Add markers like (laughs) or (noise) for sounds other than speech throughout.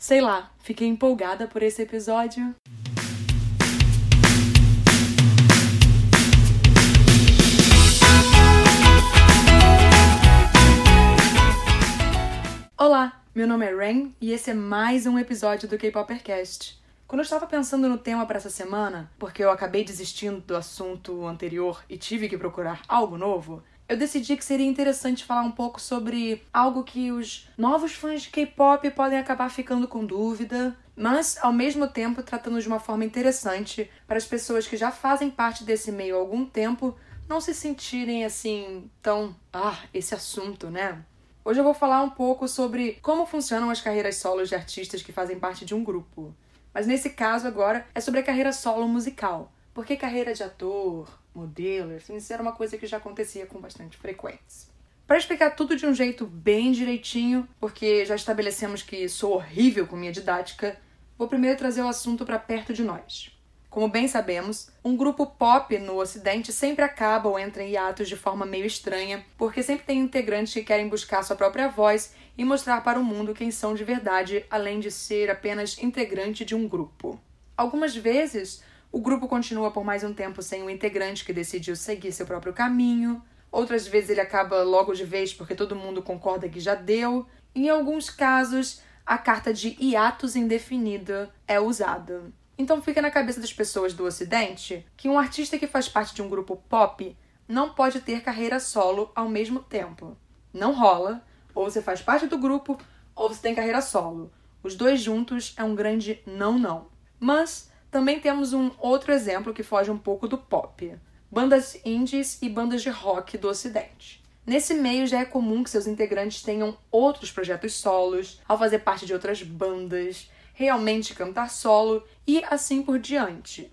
Sei lá, fiquei empolgada por esse episódio. Olá, meu nome é Ren e esse é mais um episódio do K-Popercast. Quando eu estava pensando no tema para essa semana, porque eu acabei desistindo do assunto anterior e tive que procurar algo novo, eu decidi que seria interessante falar um pouco sobre algo que os novos fãs de K-pop podem acabar ficando com dúvida, mas ao mesmo tempo tratando de uma forma interessante para as pessoas que já fazem parte desse meio há algum tempo não se sentirem assim tão, ah, esse assunto, né? Hoje eu vou falar um pouco sobre como funcionam as carreiras solos de artistas que fazem parte de um grupo. Mas nesse caso agora é sobre a carreira solo musical. Porque carreira de ator, modelo, assim, isso era uma coisa que já acontecia com bastante frequência. Para explicar tudo de um jeito bem direitinho, porque já estabelecemos que sou horrível com minha didática, vou primeiro trazer o assunto para perto de nós. Como bem sabemos, um grupo pop no Ocidente sempre acaba ou entra em hiatos de forma meio estranha, porque sempre tem integrantes que querem buscar sua própria voz e mostrar para o mundo quem são de verdade, além de ser apenas integrante de um grupo. Algumas vezes, o grupo continua por mais um tempo sem um integrante que decidiu seguir seu próprio caminho. Outras vezes ele acaba logo de vez porque todo mundo concorda que já deu. Em alguns casos, a carta de hiatus indefinida é usada. Então fica na cabeça das pessoas do Ocidente que um artista que faz parte de um grupo pop não pode ter carreira solo ao mesmo tempo. Não rola, ou você faz parte do grupo, ou você tem carreira solo. Os dois juntos é um grande não não. Mas também temos um outro exemplo que foge um pouco do pop: bandas indies e bandas de rock do Ocidente. Nesse meio já é comum que seus integrantes tenham outros projetos solos, ao fazer parte de outras bandas, realmente cantar solo e assim por diante.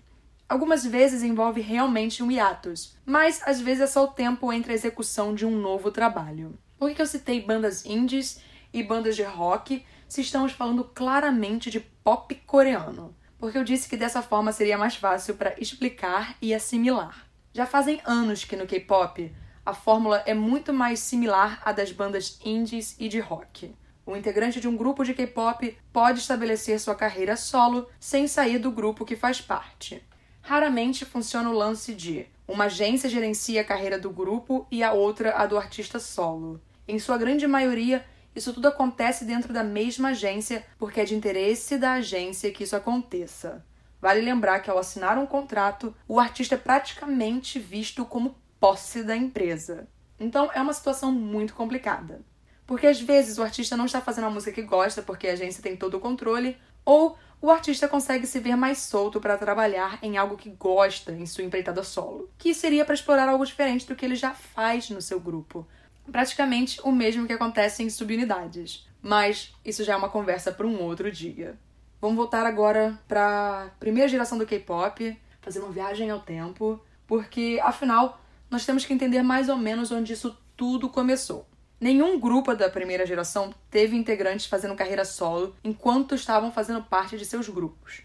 Algumas vezes envolve realmente um hiatus, mas às vezes é só o tempo entre a execução de um novo trabalho. Por que eu citei bandas indies e bandas de rock se estamos falando claramente de pop coreano? Porque eu disse que dessa forma seria mais fácil para explicar e assimilar. Já fazem anos que no K-pop a fórmula é muito mais similar à das bandas indies e de rock. O integrante de um grupo de K-pop pode estabelecer sua carreira solo sem sair do grupo que faz parte. Raramente funciona o lance de uma agência gerencia a carreira do grupo e a outra a do artista solo. Em sua grande maioria, isso tudo acontece dentro da mesma agência porque é de interesse da agência que isso aconteça. Vale lembrar que ao assinar um contrato, o artista é praticamente visto como posse da empresa. Então é uma situação muito complicada. Porque às vezes o artista não está fazendo a música que gosta porque a agência tem todo o controle, ou o artista consegue se ver mais solto para trabalhar em algo que gosta em sua empreitada solo, que seria para explorar algo diferente do que ele já faz no seu grupo, praticamente o mesmo que acontece em subunidades. Mas isso já é uma conversa para um outro dia. Vamos voltar agora para a primeira geração do K-pop, fazer uma viagem ao tempo, porque afinal nós temos que entender mais ou menos onde isso tudo começou. Nenhum grupo da primeira geração teve integrantes fazendo carreira solo enquanto estavam fazendo parte de seus grupos.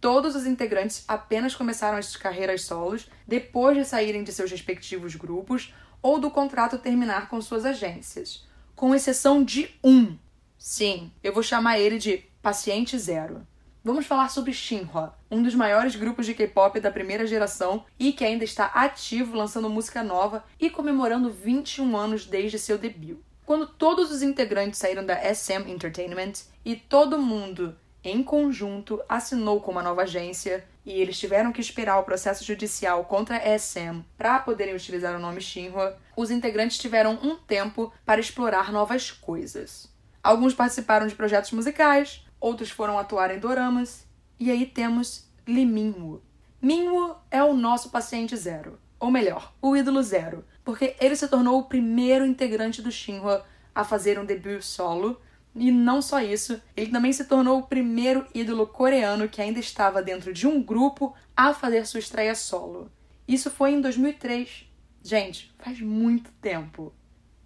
Todos os integrantes apenas começaram as carreiras solos depois de saírem de seus respectivos grupos ou do contrato terminar com suas agências, com exceção de um. Sim, eu vou chamar ele de Paciente Zero. Vamos falar sobre Shinhwa, um dos maiores grupos de K-pop da primeira geração e que ainda está ativo lançando música nova e comemorando 21 anos desde seu debut. Quando todos os integrantes saíram da SM Entertainment e todo mundo em conjunto assinou com uma nova agência, e eles tiveram que esperar o processo judicial contra a SM para poderem utilizar o nome Shinhwa, os integrantes tiveram um tempo para explorar novas coisas. Alguns participaram de projetos musicais, outros foram atuar em doramas, e aí temos Lee Minwoo. Minwoo é o nosso paciente zero, ou melhor, o ídolo zero, porque ele se tornou o primeiro integrante do Shinhwa a fazer um debut solo e não só isso, ele também se tornou o primeiro ídolo coreano que ainda estava dentro de um grupo a fazer sua estreia solo. Isso foi em 2003. Gente, faz muito tempo.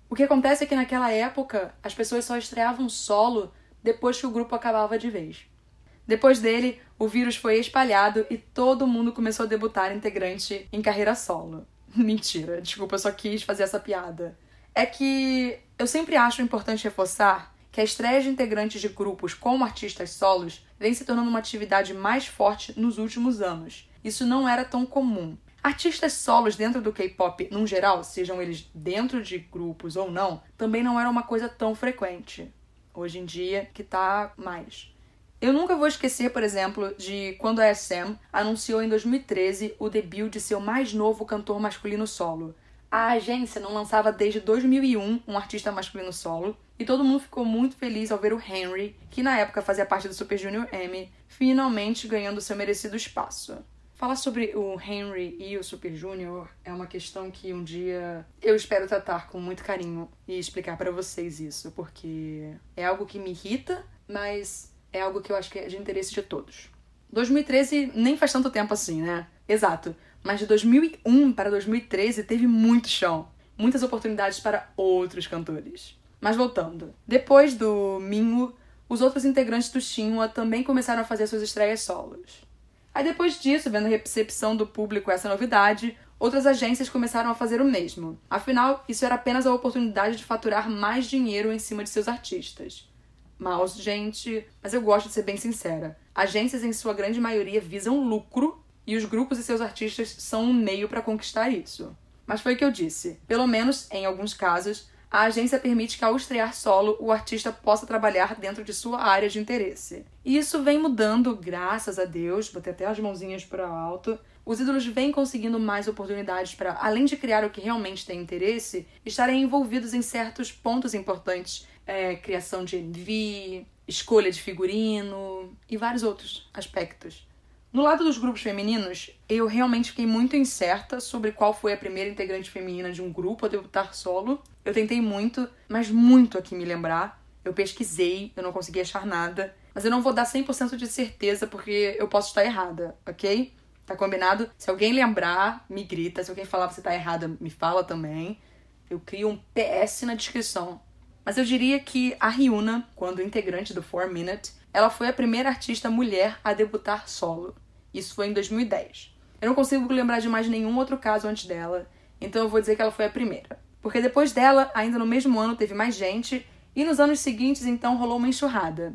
O que acontece é que naquela época as pessoas só estreavam solo depois que o grupo acabava de vez. Depois dele, o vírus foi espalhado e todo mundo começou a debutar integrante em carreira solo. (laughs) Mentira, desculpa, eu só quis fazer essa piada. É que eu sempre acho importante reforçar que a estreia de integrantes de grupos como artistas solos vem se tornando uma atividade mais forte nos últimos anos. Isso não era tão comum. Artistas solos dentro do K-pop, num geral, sejam eles dentro de grupos ou não, também não era uma coisa tão frequente. Hoje em dia, que tá mais. Eu nunca vou esquecer, por exemplo, de quando a SM anunciou em 2013 o debut de seu mais novo cantor masculino solo. A agência não lançava desde 2001 um artista masculino solo, e todo mundo ficou muito feliz ao ver o Henry, que na época fazia parte do Super Junior M, finalmente ganhando seu merecido espaço. Falar sobre o Henry e o Super Junior é uma questão que um dia eu espero tratar com muito carinho e explicar para vocês isso, porque é algo que me irrita, mas é algo que eu acho que é de interesse de todos. 2013 nem faz tanto tempo assim, né? Exato. Mas de 2001 para 2013 teve muito chão, muitas oportunidades para outros cantores. Mas voltando, depois do Minho, os outros integrantes do Shinhwa também começaram a fazer suas estreias solos. Aí depois disso, vendo a recepção do público essa novidade, outras agências começaram a fazer o mesmo. Afinal, isso era apenas a oportunidade de faturar mais dinheiro em cima de seus artistas. Mas, gente, mas eu gosto de ser bem sincera. Agências, em sua grande maioria, visam lucro e os grupos e seus artistas são um meio para conquistar isso. Mas foi o que eu disse. Pelo menos, em alguns casos, a agência permite que, ao estrear solo, o artista possa trabalhar dentro de sua área de interesse. E isso vem mudando, graças a Deus, botei até as mãozinhas para alto. Os ídolos vêm conseguindo mais oportunidades para, além de criar o que realmente tem interesse, estarem envolvidos em certos pontos importantes é, criação de MV, escolha de figurino e vários outros aspectos. No lado dos grupos femininos, eu realmente fiquei muito incerta sobre qual foi a primeira integrante feminina de um grupo a debutar solo. Eu tentei muito, mas muito aqui me lembrar. Eu pesquisei, eu não consegui achar nada. Mas eu não vou dar 100% de certeza porque eu posso estar errada, ok? Tá combinado? Se alguém lembrar, me grita. Se alguém falar que você tá errada, me fala também. Eu crio um PS na descrição. Mas eu diria que a Ryuna, quando integrante do 4 Minute, ela foi a primeira artista mulher a debutar solo. Isso foi em 2010. Eu não consigo lembrar de mais nenhum outro caso antes dela, então eu vou dizer que ela foi a primeira. Porque depois dela, ainda no mesmo ano, teve mais gente, e nos anos seguintes, então, rolou uma enxurrada.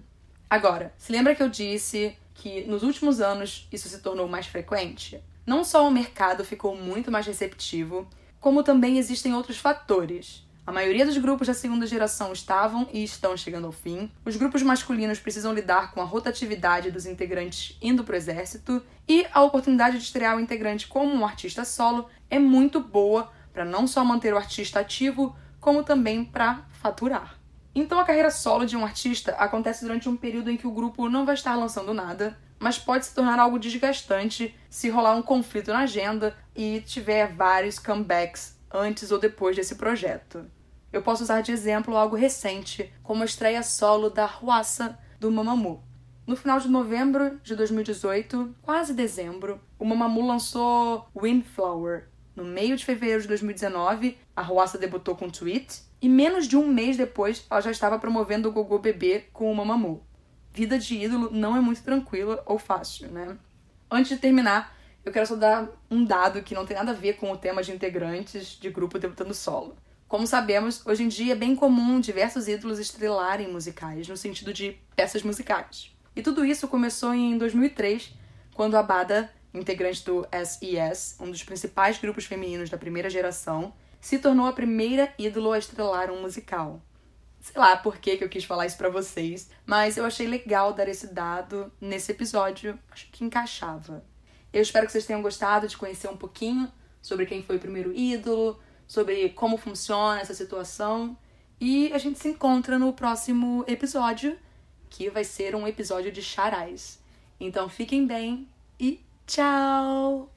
Agora, se lembra que eu disse que nos últimos anos isso se tornou mais frequente? Não só o mercado ficou muito mais receptivo, como também existem outros fatores. A maioria dos grupos da segunda geração estavam e estão chegando ao fim. Os grupos masculinos precisam lidar com a rotatividade dos integrantes indo para o exército. E a oportunidade de estrear o integrante como um artista solo é muito boa para não só manter o artista ativo, como também para faturar. Então a carreira solo de um artista acontece durante um período em que o grupo não vai estar lançando nada, mas pode se tornar algo desgastante se rolar um conflito na agenda e tiver vários comebacks antes ou depois desse projeto. Eu posso usar de exemplo algo recente, como a estreia solo da Ruassa do Mamamoo. No final de novembro de 2018, quase dezembro, o Mamamoo lançou Windflower. No meio de fevereiro de 2019, a Ruassa debutou com um tweet e menos de um mês depois ela já estava promovendo o Gogô Bebê com o Mamamoo. Vida de ídolo não é muito tranquila ou fácil, né? Antes de terminar, eu quero só dar um dado que não tem nada a ver com o tema de integrantes de grupo debutando solo. Como sabemos, hoje em dia é bem comum diversos ídolos estrelarem musicais, no sentido de peças musicais. E tudo isso começou em 2003, quando a Bada, integrante do SES, um dos principais grupos femininos da primeira geração, se tornou a primeira ídolo a estrelar um musical. Sei lá por que, que eu quis falar isso para vocês, mas eu achei legal dar esse dado nesse episódio, acho que encaixava. Eu espero que vocês tenham gostado de conhecer um pouquinho sobre quem foi o primeiro ídolo, sobre como funciona essa situação. E a gente se encontra no próximo episódio, que vai ser um episódio de charais. Então fiquem bem e tchau!